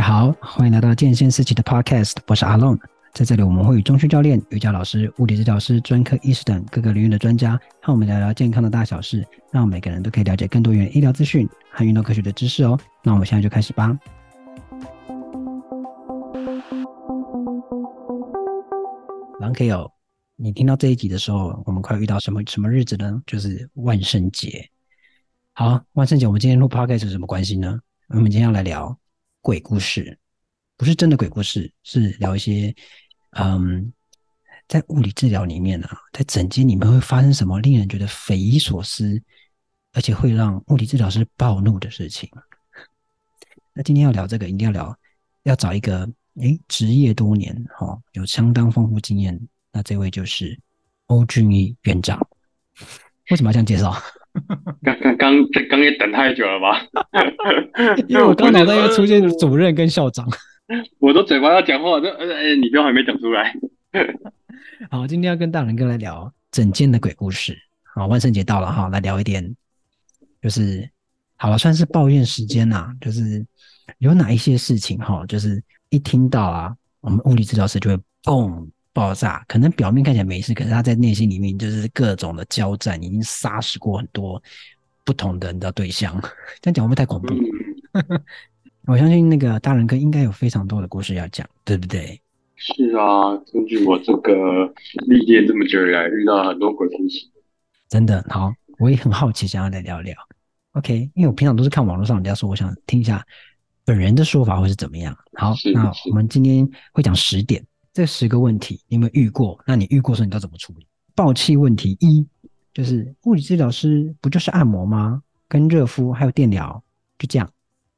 好，欢迎来到健先思齐的 Podcast，我是阿龙。在这里，我们会与中训教练、瑜伽老师、物理治疗师、专科医师等各个领域的专家，和我们聊聊健康的大小事，让每个人都可以了解更多元医疗资讯和运动科学的知识哦。那我们现在就开始吧。狼 K 友，你听到这一集的时候，我们快遇到什么什么日子呢？就是万圣节。好，万圣节，我们今天录 Podcast 是什么关系呢？我们今天要来聊鬼故事。不是真的鬼故事，是聊一些，嗯，在物理治疗里面啊，在诊间里面会发生什么令人觉得匪夷所思，而且会让物理治疗师暴怒的事情。那今天要聊这个，一定要聊，要找一个，诶，职业多年，哈、哦，有相当丰富经验。那这位就是欧俊义院长。为什么要这样介绍？刚刚刚刚也等太久了吧？因为我刚脑袋又出现主任跟校长。我都嘴巴要讲话，这呃，哎，你都还没讲出来。好，今天要跟大人哥来聊整间的鬼故事。好，万圣节到了哈，来聊一点，就是好了，算是抱怨时间呐。就是有哪一些事情哈，就是一听到啊，我们物理治疗师就会嘣爆炸。可能表面看起来没事，可是他在内心里面就是各种的交战，已经杀死过很多不同的你的对象。这样讲会不会太恐怖？嗯 我相信那个大人哥应该有非常多的故事要讲，对不对？是啊，根据我这个历练这么久以来，遇到很多鬼故事，真的好，我也很好奇，想要来聊聊。OK，因为我平常都是看网络上人家说，我想听一下本人的说法会是怎么样。好，那我们今天会讲十点，这十个问题你有没有遇过？那你遇过时候你都怎么处理？爆气问题一就是物理治疗师不就是按摩吗？跟热敷还有电疗，就这样。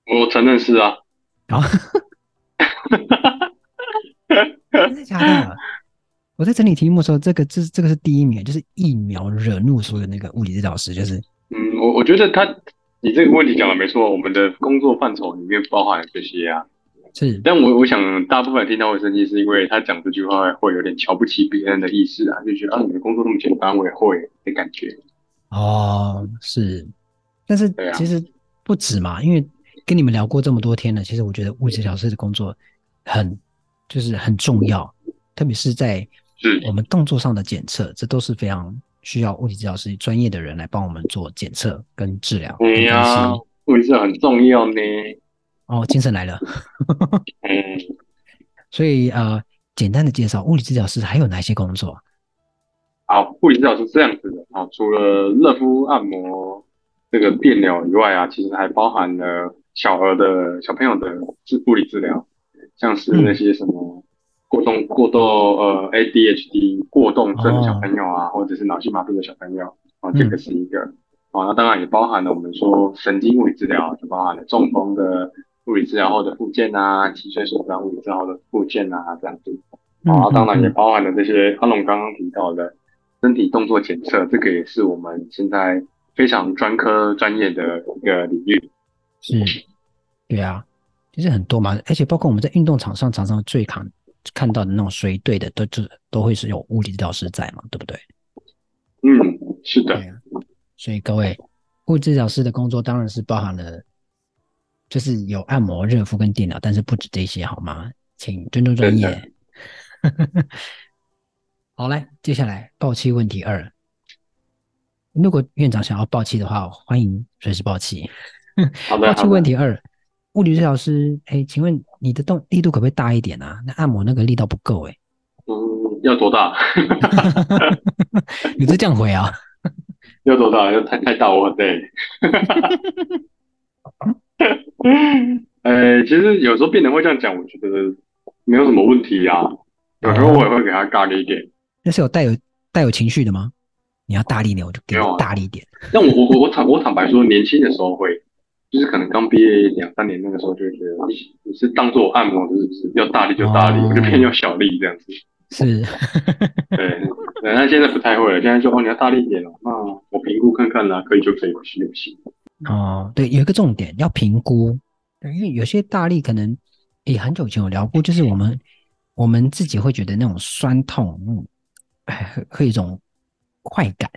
我承认是啊，然后 真的假的？我在整理题目的时候，这个这这个是第一名，就是疫苗惹怒所有那个物理治疗师，就是嗯，我我觉得他你这个问题讲的没错，我们的工作范畴里面包含这些啊，是，但我我想大部分听到会生气，是因为他讲这句话会有点瞧不起别人的意思啊，就觉得啊，你的工作那么简单，我也会的感觉。哦，是，但是其实不止嘛，因为。跟你们聊过这么多天了，其实我觉得物理治疗师的工作很就是很重要，特别是在我们动作上的检测，这都是非常需要物理治疗师专业的人来帮我们做检测跟治疗。对呀，物理治疗很重要呢。哦，精神来了。嗯，所以呃，简单的介绍，物理治疗师还有哪些工作？好，物理治疗师这样子的啊，除了热敷、按摩这个电疗以外啊，其实还包含了。小儿的小朋友的治物理治疗，像是那些什么过动过动呃 ADHD 过动症的小朋友啊，或者是脑性麻痹的小朋友啊，这个是一个。哦，那当然也包含了我们说神经物理治疗，就包含了中风的物理治疗后的复健啊，脊髓损伤物理治疗后的复健啊，这样子。啊，当然也包含了这些阿龙刚刚提到的身体动作检测，这个也是我们现在非常专科专业的一个领域。是，对啊，其实很多嘛，而且包括我们在运动场上常常最常看到的那种随队的，都就都会是有物理治疗师在嘛，对不对？嗯，是的。啊，所以各位，物理治疗师的工作当然是包含了，就是有按摩、热敷跟电疗，但是不止这些，好吗？请尊重专业。好，来，接下来爆气问题二，如果院长想要爆气的话，欢迎随时爆气。好的。爆气问题二，物理治疗师，哎，请问你的动力度可不可以大一点啊？那按摩那个力道不够哎。嗯，要多大？你是这样回啊？要多大？要太太大我对。哎，其实有时候病人会这样讲，我觉得没有什么问题啊。有时候我也会给他大力一点。那是有带有带有情绪的吗？你要大力一点，我就给你大力一点。但我我我我坦我坦白说，年轻的时候会。就是可能刚毕业两三年那个时候，就觉得你你是当做按摩，就是不是要大力就大力，哦、我就偏要小力这样子。是，对，对，那现在不太会了。现在就哦，你要大力一点哦，那我评估看看啦，可以就可以，不行就不行。哦，对，有一个重点要评估，对，因为有些大力可能，也，很久以前有聊过，就是我们我们自己会觉得那种酸痛，嗯，哎，会有一种快感，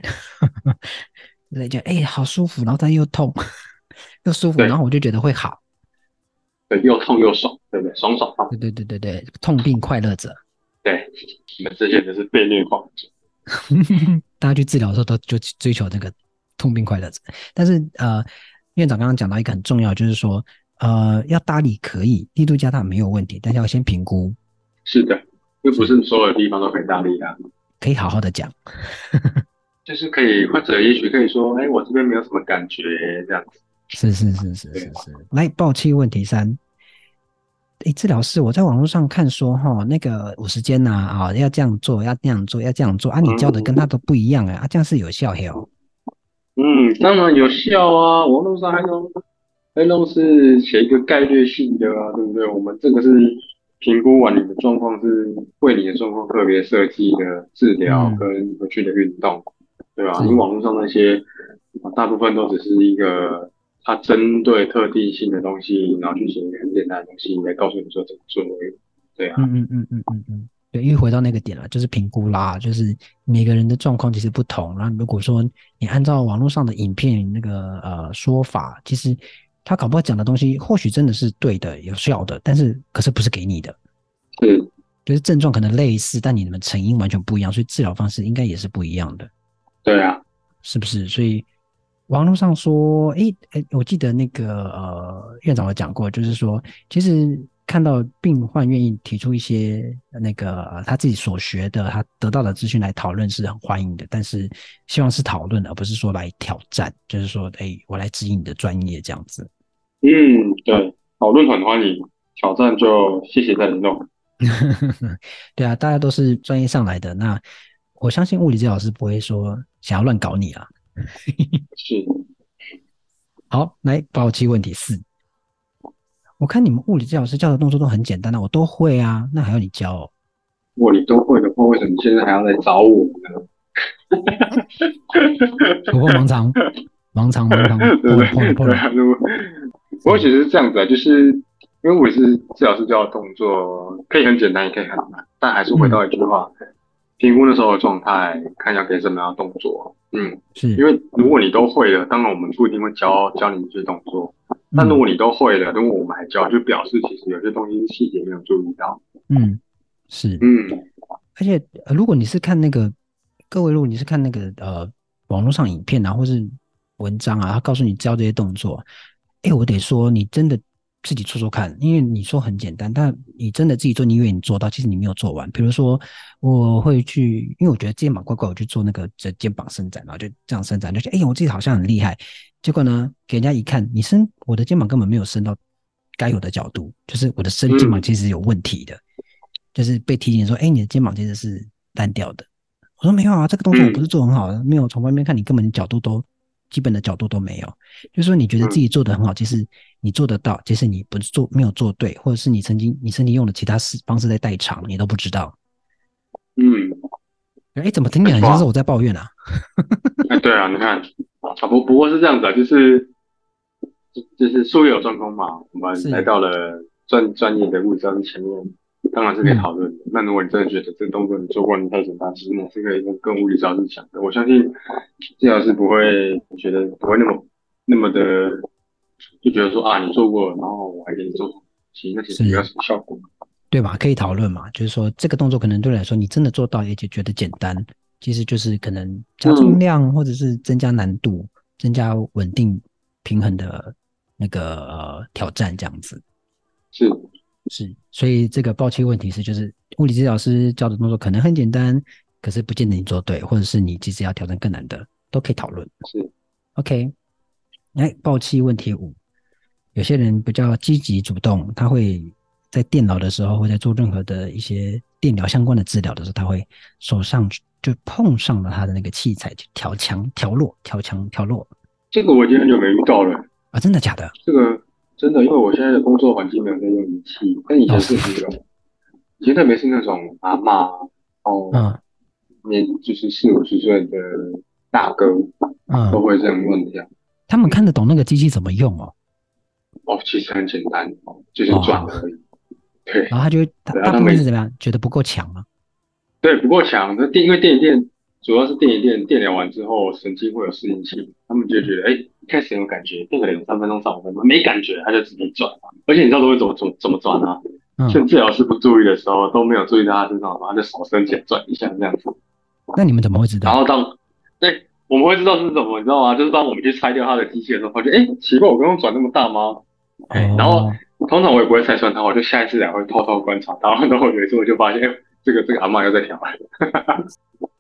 对，就哎好舒服，然后它又痛。又舒服，然后我就觉得会好。对，又痛又爽，对不对？爽爽痛。对对对对对，痛并快乐着。对，你们这些人是被虐狂。大家去治疗的时候都就追求那个痛并快乐着，但是呃，院长刚刚讲到一个很重要，就是说呃，要搭理可以，力度加大没有问题，但是要先评估。是的，又不是所有地方都可以搭理的，可以好好的讲。就是可以，或者也许可以说，哎，我这边没有什么感觉，这样子。是是是是是是。来，爆气问题三。哎，治疗师，我在网络上看说，哈，那个五十间呐，啊，要这样做，要那样做，要这样做啊，你教的跟他都不一样啊，啊，这样是有效的哦。嗯，当然有效啊，网络上还能还能是写一个概率性的啊，对不对？我们这个是评估完你的状况，是为你的状况特别设计的治疗跟回去的运动。嗯对吧？你网络上那些，大部分都只是一个，它针对特定性的东西，然后去写一个很简单的东西来告诉你说怎么做而已。对啊。嗯嗯嗯嗯嗯嗯。对，因为回到那个点了，就是评估啦，就是每个人的状况其实不同。然后如果说你按照网络上的影片那个呃说法，其实他搞不好讲的东西或许真的是对的、有效的，但是可是不是给你的。嗯。就是症状可能类似，但你们成因完全不一样，所以治疗方式应该也是不一样的。对啊，是不是？所以网络上说，哎哎，我记得那个呃院长有讲过，就是说，其实看到病患愿意提出一些那个、呃、他自己所学的、他得到的资讯来讨论是很欢迎的，但是希望是讨论，而不是说来挑战，就是说，哎，我来指引你的专业这样子。嗯，对，讨论很欢迎，挑战就谢谢再联络。对啊，大家都是专业上来的，那我相信物理治疗师不会说。想要乱搞你啊！是，好，来爆气问题四。我看你们物理治疗师教的动作都很简单的，我都会啊，那还要你教哦？如果你都会的话，为什么你现在还要来找我呢？不过盲肠，盲肠，盲肠，对对对，不过其实是这样子啊，就是因为我是治疗师教的动作，可以很简单，也可以很难，但还是回到一句话。嗯评估那时候的状态，看要给什么样的动作。嗯，是因为如果你都会了，当然我们不一定会教教你这些动作。但如果你都会了，如果我们还教，就表示其实有些东西是细节没有注意到。嗯，是，嗯，而且如果你是看那个各位，如果你是看那个呃网络上影片啊，或是文章啊，他告诉你教这些动作，哎，我得说你真的。自己做做看，因为你说很简单，但你真的自己做，你以为你做到，其实你没有做完。比如说，我会去，因为我觉得肩膀怪怪，我去做那个这肩膀伸展，然后就这样伸展，就觉得哎呀，我自己好像很厉害。结果呢，给人家一看，你伸我的肩膀根本没有伸到该有的角度，就是我的伸肩膀其实有问题的，嗯、就是被提醒说，哎，你的肩膀其实是单调的。我说没有啊，这个动作我不是做很好的，没有从外面看你根本角度都。基本的角度都没有，就是说你觉得自己做的很好，其实你做得到，即使你不做没有做对，或者是你曾经你身体用了其他方式在代偿，你都不知道。嗯，哎，怎么听起来很像是我在抱怨啊？哎，对啊，你看，啊不不过是这样子啊，就是就是术业有专攻嘛，我们来到了专专业的物理前面。当然是可以讨论的。那、嗯、如果你真的觉得这个动作你做过，你太简单，其实你是可以跟跟物理治疗师讲的。我相信治疗师不会觉得不会那么那么的就觉得说啊，你做过了，然后我还给你做，其实那其实没有什么效果，对吧？可以讨论嘛，就是说这个动作可能对你来说你真的做到，也就觉得简单，其实就是可能加重量或者是增加难度、嗯、增加稳定平衡的那个呃挑战这样子，是。是，所以这个爆气问题是，就是物理治疗师教的动作可能很简单，可是不见得你做对，或者是你其实要调整更难的，都可以讨论。是，OK。来，爆气问题五，有些人比较积极主动，他会在电脑的时候，或者做任何的一些电疗相关的治疗的时候，他会手上就碰上了他的那个器材，就调强、调弱、调强、调弱。这个我已经很久没遇到了啊！真的假的？这个。真的，因为我现在的工作环境没有在用仪器，但以前是这种，以前特别是那种阿嬷哦，嗯，年就是四五十岁的大哥，嗯，都会这样问这样。他们看得懂那个机器怎么用哦？哦，其实很简单，就是转而已。哦、对，然后他就会他大部分是怎么样？觉得不够强吗？对，不够强。那电因为电一电主要是电一电电疗完之后，神经会有适应性，他们就觉得哎、开始有感觉，电个两三分钟、三五分钟没感觉，他就直接转。而且你知道都会怎么怎么怎么转啊？嗯，趁治疗师不注意的时候，都没有注意到他身上，他就手伸起来转一下这样子。那你们怎么会知道？然后当对，我们会知道是什么，你知道吗？就是当我们去拆掉他的机器的时候，发现哎，奇怪，我刚刚转那么大吗？然后通常我也不会拆穿他，我就下一次来会偷偷观察。然后等我有一次我就发现，哎，这个这个阿嬷又在调了。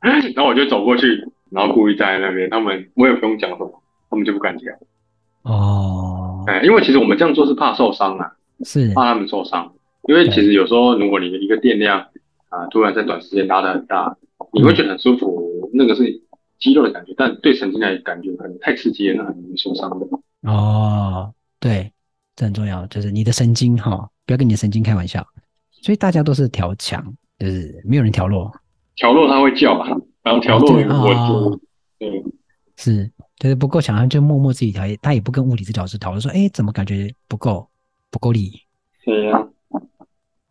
然后我就走过去，然后故意站在那边，他们我也不用讲什么，他们就不敢调。哦，哎，因为其实我们这样做是怕受伤啊，是怕他们受伤。因为其实有时候如果你的一个电量啊、呃，突然在短时间拉得很大，你会觉得很舒服，那个是肌肉的感觉，但对神经来感觉可能太刺激了，那很容易受伤的。哦，对，这很重要，就是你的神经哈、哦，不要跟你的神经开玩笑。所以大家都是调强，就是没有人调弱。调弱它会叫啊，然后调弱我就对，是，就是不够强，他就默默自己调，他也不跟物理治疗师讨论说，哎，怎么感觉不够，不够力？对呀、啊。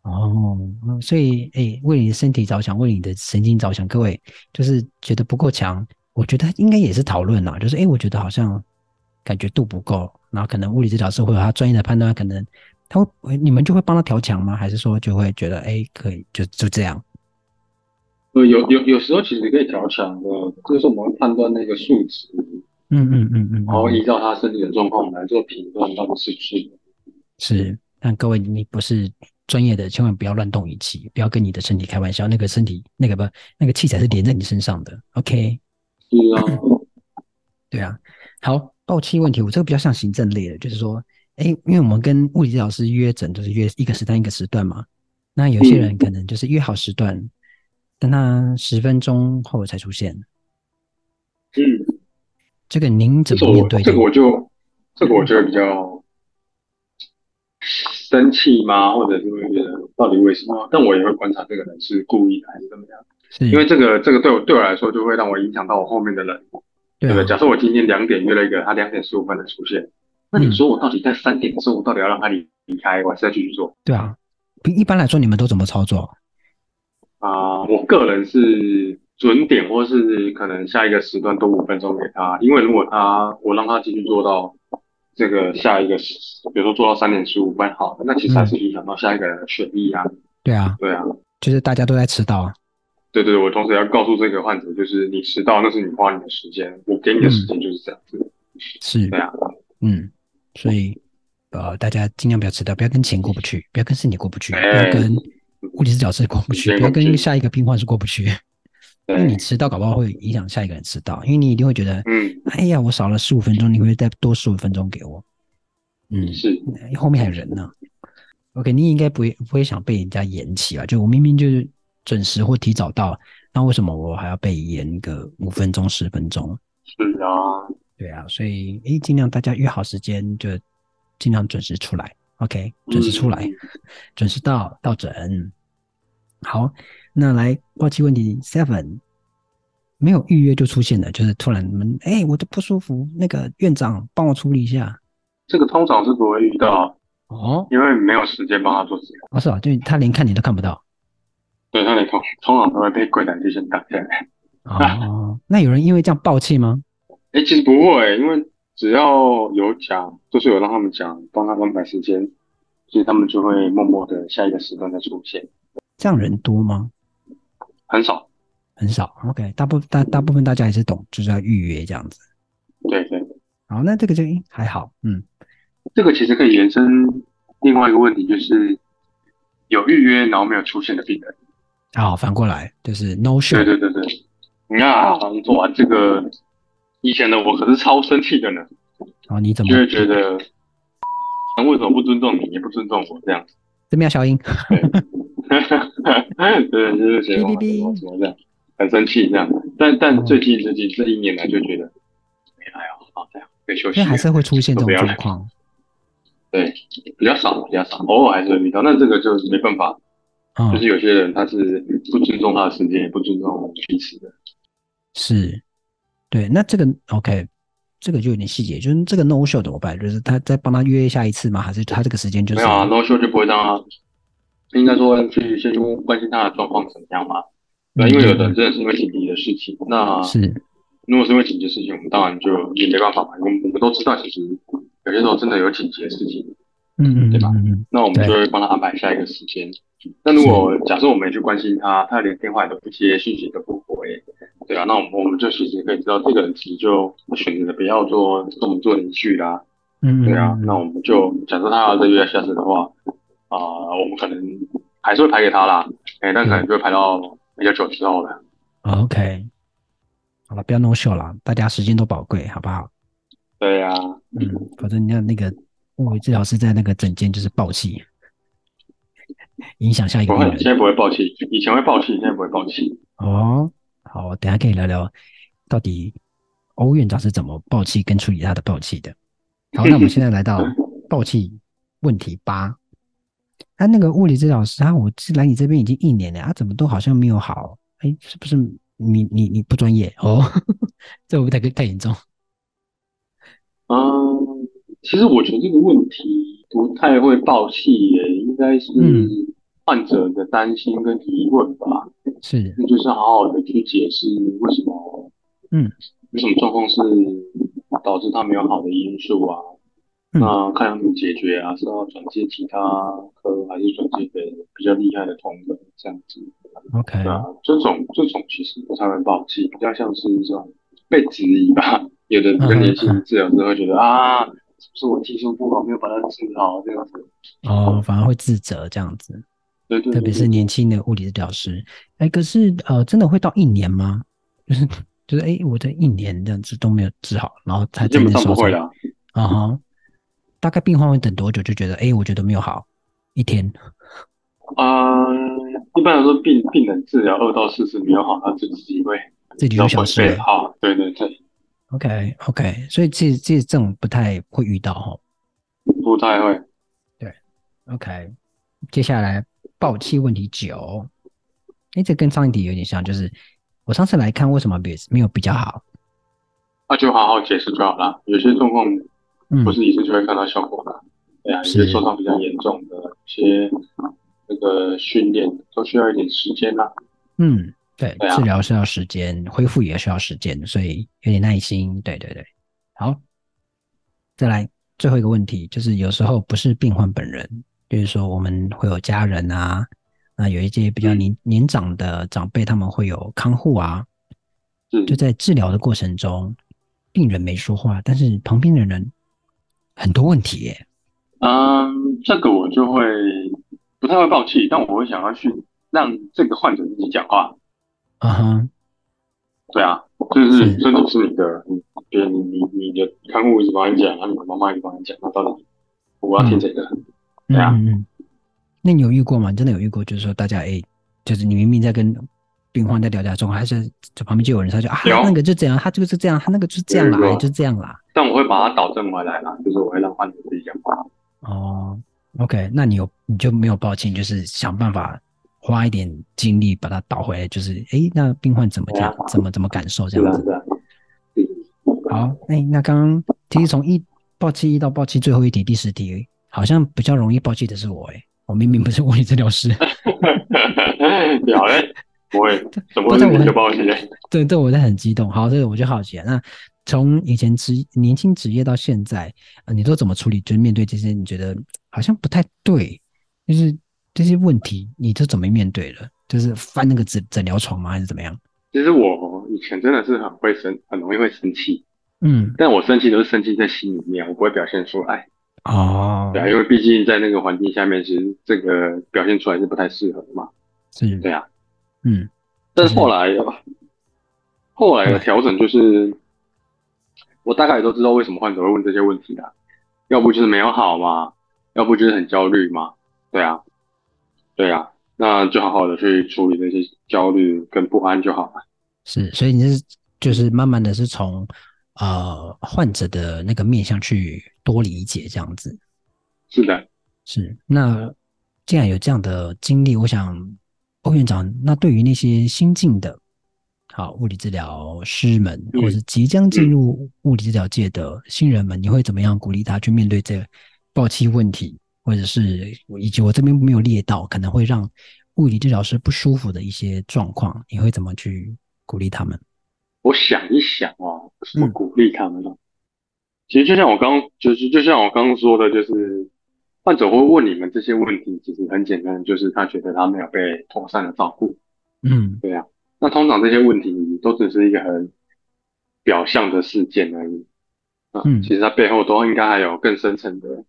哦，所以哎，为你的身体着想，为你的神经着想，各位就是觉得不够强，我觉得应该也是讨论啦，就是哎，我觉得好像感觉度不够，然后可能物理治疗师会有他专业的判断，可能他会你们就会帮他调强吗？还是说就会觉得哎，可以就就这样？呃，有有有时候其实可以调强的，就是我们会判断那个数值，嗯嗯嗯嗯，然后依照他身体的状况来做评断，到底是不是？是，但各位你不是。专业的千万不要乱动仪器，不要跟你的身体开玩笑。那个身体，那个不，那个器材是连在你身上的。OK，是啊，对啊。好，爆气问题，我这个比较像行政类的，就是说，哎，因为我们跟物理治疗师约诊，就是约一个时段一个时段嘛。那有些人可能就是约好时段，嗯、但他十分钟后才出现。嗯，这个您怎么面对？这个我就，这个我觉得比较。生气吗？或者是会觉得到底为什么？但我也会观察这个人是故意的还是怎么样。是因为这个这个对我对我来说就会让我影响到我后面的人。对，不、对，假设我今天两点约了一个，他两点十五分的出现，那你说我到底在三点的时候，我到底要让他离离开，我还是要继续做？对啊，一般来说你们都怎么操作？啊、呃，我个人是准点，或是可能下一个时段多五分钟给他，因为如果他我让他继续做到。这个下一个，比如说做到三点十五分，好，那其实还是影响到下一个人的权益啊。对啊，对啊，就是大家都在迟到啊。对对，我同时要告诉这个患者，就是你迟到那是你花你的时间，我给你的时间就是这样子。嗯、是，对啊，嗯，所以呃，大家尽量不要迟到，不要跟钱过不去，不要跟身体过不去，不要跟物理治疗师过不去，不要跟下一个病患是过不去。因为你迟到，搞不好会影响下一个人迟到，因为你一定会觉得，嗯，哎呀，我少了十五分钟，你会再多十五分钟给我，嗯，是，后面还有人呢。OK，你应该不会不会想被人家延期啊？就我明明就是准时或提早到，那为什么我还要被延个五分钟、十分钟？是啊，对啊，所以诶，尽量大家约好时间就尽量准时出来，OK，准时出来，嗯、准时到到诊，好。那来爆气问题 seven，没有预约就出现了，就是突然你们哎，我都不舒服，那个院长帮我处理一下。这个通常是不会遇到哦，因为没有时间帮他做治疗。哦，是啊，就他连看你都看不到。对，他连通通常都会被柜台就先打下来。哦，那有人因为这样爆气吗？哎，其实不会，因为只要有讲，就是有让他们讲，帮他安排时间，所以他们就会默默的下一个时段再出现。这样人多吗？很少，很少。OK，大部大大部分大家还是懂，就是要预约这样子。对对。好，那这个就还好。嗯，这个其实可以延伸另外一个问题，就是有预约然后没有出现的病人。好，反过来就是 no show。对对对对。你看啊，做完这个，以前的我可是超生气的呢。哦，你怎么？就会觉得，为什么不尊重你，也不尊重我这样子？这边要消音。对，就是觉得怎么怎么这样，很生气这样。但但最近最近这一年来就觉得，哎呀，好这样可以休息。因为还是会出现这种状况。对，比较少，比较少，偶尔还是会遇到。那这个就是没办法，嗯、就是有些人他是不尊重他的时间，也不尊重彼此的。是，对。那这个 OK，这个就有点细节，就是这个 no show 怎么办？就是他再帮他约下一次吗？还是他这个时间就是？没有啊，no show 就不会让他。应该说去先去关心他的状况怎么样嘛？对，因为有的人真的是因为紧急的事情，那是如果是因为紧急事情，我们当然就也没办法嘛，因为我们都知道，其实有些时候真的有紧急的事情，嗯嗯，对吧？那我们就会帮他安排下一个时间。那如果假设我们没去关心他，他连电话也都不接，讯息都不回，对啊，那我们我们就其实可以知道，这个人其实就选择不要做跟我们做连续啦。嗯，对啊，那我们就假设他要这个月下次的话，啊、呃，我们可能还是会排给他啦，哎、欸，但可能就会排到比较久之后了。OK。好了，不要 no show 了，大家时间都宝贵，好不好？对呀、啊，嗯，否则你看那个物理治疗师在那个诊间就是暴气，影响下一个病人。现在不会暴气，以前会暴气，现在不会暴气。哦，好，等下可以聊聊到底欧院长是怎么暴气跟处理他的暴气的。好，那我们现在来到 暴气问题八。他那个物理治疗师，他我是来你这边已经一年了，他怎么都好像没有好？哎，是不是？你你你不专业哦，这会不会太太严重？嗯，其实我觉得这个问题不太会爆气耶，应该是患者的担心跟疑问吧。是，那就是好好的去解释为什么，嗯，有什么状况是导致他没有好的因素啊？嗯、那看要怎么解决啊？是要转接其他科，还是转接给比较厉害的同仁这样子？OK，对啊，这种这种其实不太会爆气，比较像是这种被质疑吧。有的更年轻治疗师会觉得、嗯、啊，是不是我技术不好，没有把它治好这样子？哦，反而会自责这样子。对对，对，对，特别是年轻的物理治疗师。哎，可是呃，真的会到一年吗？就是就是哎，我这一年这样子都没有治好，然后才真的受伤。啊哈，大概病患会等多久就觉得哎，我觉得没有好？一天。啊、呃。一般来说，病病人治疗二到四次没有好，他自己会自己就消失了。好，对对对。OK OK，所以这这这种不太会遇到哈。不太会。对。OK，接下来爆气问题九。哎，这跟上一题有点像，就是我上次来看，为什么别没有比较好？那就好好解释就好了。有些状况不是一次就会看到效果的。对啊，有些受伤比较严重的，一些。那个训练都需要一点时间啦。嗯，对，对啊、治疗是要时间，恢复也需要时间，所以有点耐心。对对对，好，再来最后一个问题，就是有时候不是病患本人，就是说我们会有家人啊，那有一些比较年、嗯、年长的长辈，他们会有看护啊。就在治疗的过程中，病人没说话，但是旁边的人很多问题耶。嗯，这个我就会。不太会爆气，但我会想要去让这个患者自己讲话。啊哈，对啊，就是真的是你的，你别你你你的看护一直帮你讲，然后你的妈妈一直帮你讲，那到底我要听谁的？嗯、对啊，嗯嗯。那你有遇过吗？真的有遇过？就是说大家哎，就是你明明在跟病患在聊家中，还是这旁边就有人他就啊，那个就这样，他就是这样，他那个就是这样啦，就这样啦。但我会把它导正回来啦，就是我会让患者自己讲话。哦。OK，那你有你就没有抱歉，就是想办法花一点精力把它导回来，就是诶，那病患怎么讲，怎么怎么感受这样子？好，哎，那刚刚其实从一爆气一到爆气最后一题第十题，好像比较容易爆气的是我诶，我明明不是物理治疗师。好嘞，不会，怎么会你就爆气？对对，我在 很激动。好，这个我就好奇了。那从以前职年轻职业到现在，呃，你都怎么处理？就是面对这些，你觉得？好像不太对，就是这些问题，你都怎么面对了？就是翻那个诊诊疗床吗？还是怎么样？其实我以前真的是很会生，很容易会生气。嗯，但我生气都是生气在心里面，我不会表现出来。哦，对啊，因为毕竟在那个环境下面，其实这个表现出来是不太适合的嘛。是，对啊，嗯。但是后来，后来的调整就是，我大概也都知道为什么患者会问这些问题啦，要不就是没有好嘛。要不就是很焦虑嘛，对啊，对啊，那就好好的去处理那些焦虑跟不安就好了。是，所以你是就是慢慢的是从呃患者的那个面向去多理解这样子。是的，是。那既然有这样的经历，我想欧院长，那对于那些新进的，好物理治疗师们，或者是即将进入物理治疗界的新人们，嗯、你会怎么样鼓励他去面对这个？爆气问题，或者是以及我这边没有列到，可能会让物理治疗师不舒服的一些状况，你会怎么去鼓励他们？我想一想啊，怎么鼓励他们呢？嗯、其实就像我刚就是就像我刚刚说的，就是患者会问你们这些问题，其实很简单，就是他觉得他没有被妥善的照顾。嗯，对啊。那通常这些问题都只是一个很表象的事件而已。啊、嗯，其实它背后都应该还有更深层的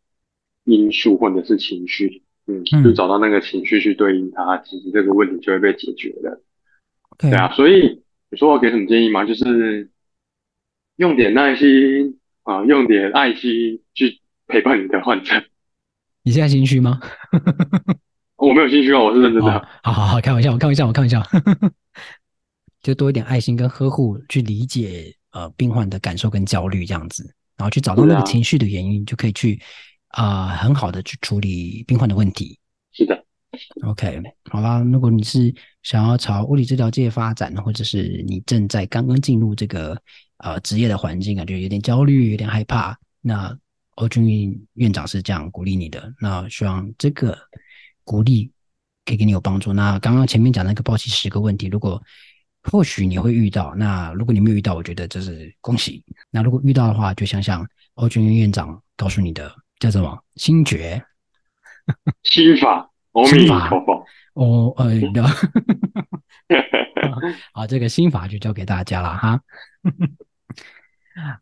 因素或者是情绪。嗯，就找到那个情绪去对应它，其实这个问题就会被解决了。对啊，所以你说我给什么建议吗？就是用点耐心啊，用点爱心去陪伴你的患者。你现在心虚吗？我没有心虚啊，我是认真的。哦、好好好，开玩笑，我开玩笑，我开玩笑。就多一点爱心跟呵护，去理解呃病患的感受跟焦虑这样子，然后去找到那个情绪的原因，啊、就可以去。啊、呃，很好的去处理病患的问题。是的，OK，好啦。如果你是想要朝物理治疗界发展，或者是你正在刚刚进入这个呃职业的环境感觉有点焦虑、有点害怕，那欧俊院长是这样鼓励你的。那希望这个鼓励可以给你有帮助。那刚刚前面讲那个报喜十个问题，如果或许你会遇到，那如果你没有遇到，我觉得这是恭喜。那如果遇到的话，就想想欧俊院长告诉你的。叫什么？心诀？心法？心法？哦，呃，好，这个心法就交给大家了哈。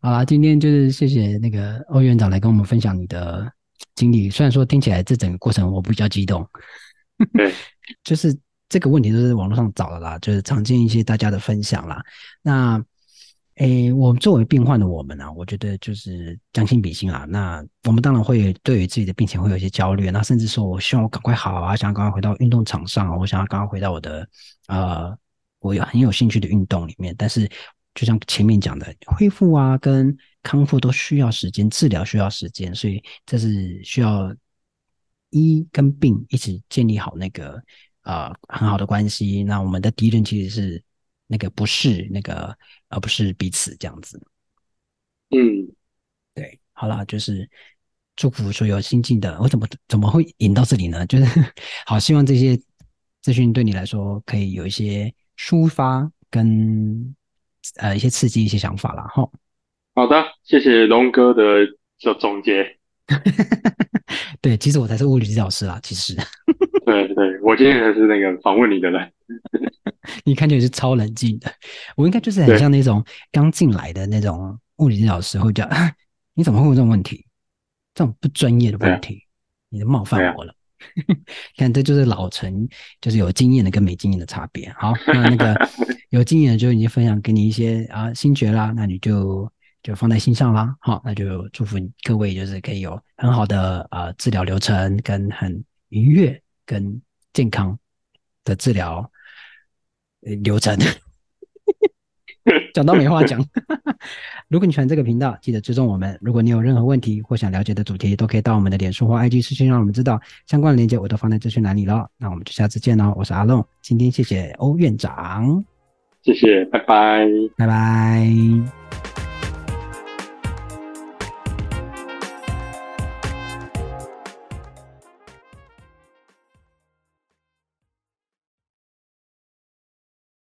好啦，今天就是谢谢那个欧院长来跟我们分享你的经历。虽然说听起来这整个过程我比较激动，对，就是这个问题都是网络上找的啦，就是常见一些大家的分享啦。那。诶，我作为病患的我们呢、啊，我觉得就是将心比心啊。那我们当然会对于自己的病情会有一些焦虑，那甚至说我希望我赶快好啊，想要赶快回到运动场上，我想要赶快回到我的呃，我有很有兴趣的运动里面。但是就像前面讲的，恢复啊跟康复都需要时间，治疗需要时间，所以这是需要医跟病一起建立好那个呃很好的关系。那我们的敌人其实是。那个不是那个，而不是彼此这样子。嗯，对，好啦，就是祝福所有新进的。我怎么怎么会引到这里呢？就是好，希望这些资讯对你来说可以有一些抒发跟呃一些刺激一些想法啦。哈。好的，谢谢龙哥的这总结。对，其实我才是物理治疗师啦。其实，对对，我今天才是那个访问你的人。你看起来是超冷静的，我应该就是很像那种刚进来的那种物理治疗师，会讲你怎么会问这种问题？这种不专业的问题，你就冒犯我了。看，这就是老成，就是有经验的跟没经验的差别。好，那那个 有经验的就已经分享给你一些啊心诀啦，那你就就放在心上啦。好，那就祝福各位，就是可以有很好的呃治疗流程，跟很愉悦跟健康的治疗。流程 讲到没话讲。如果你喜欢这个频道，记得追踪我们。如果你有任何问题或想了解的主题，都可以到我们的脸书或 IG 私信让我们知道。相关的链接我都放在资讯栏里了。那我们就下次见喽。我是阿龙，今天谢谢欧院长，谢谢，拜拜，拜拜。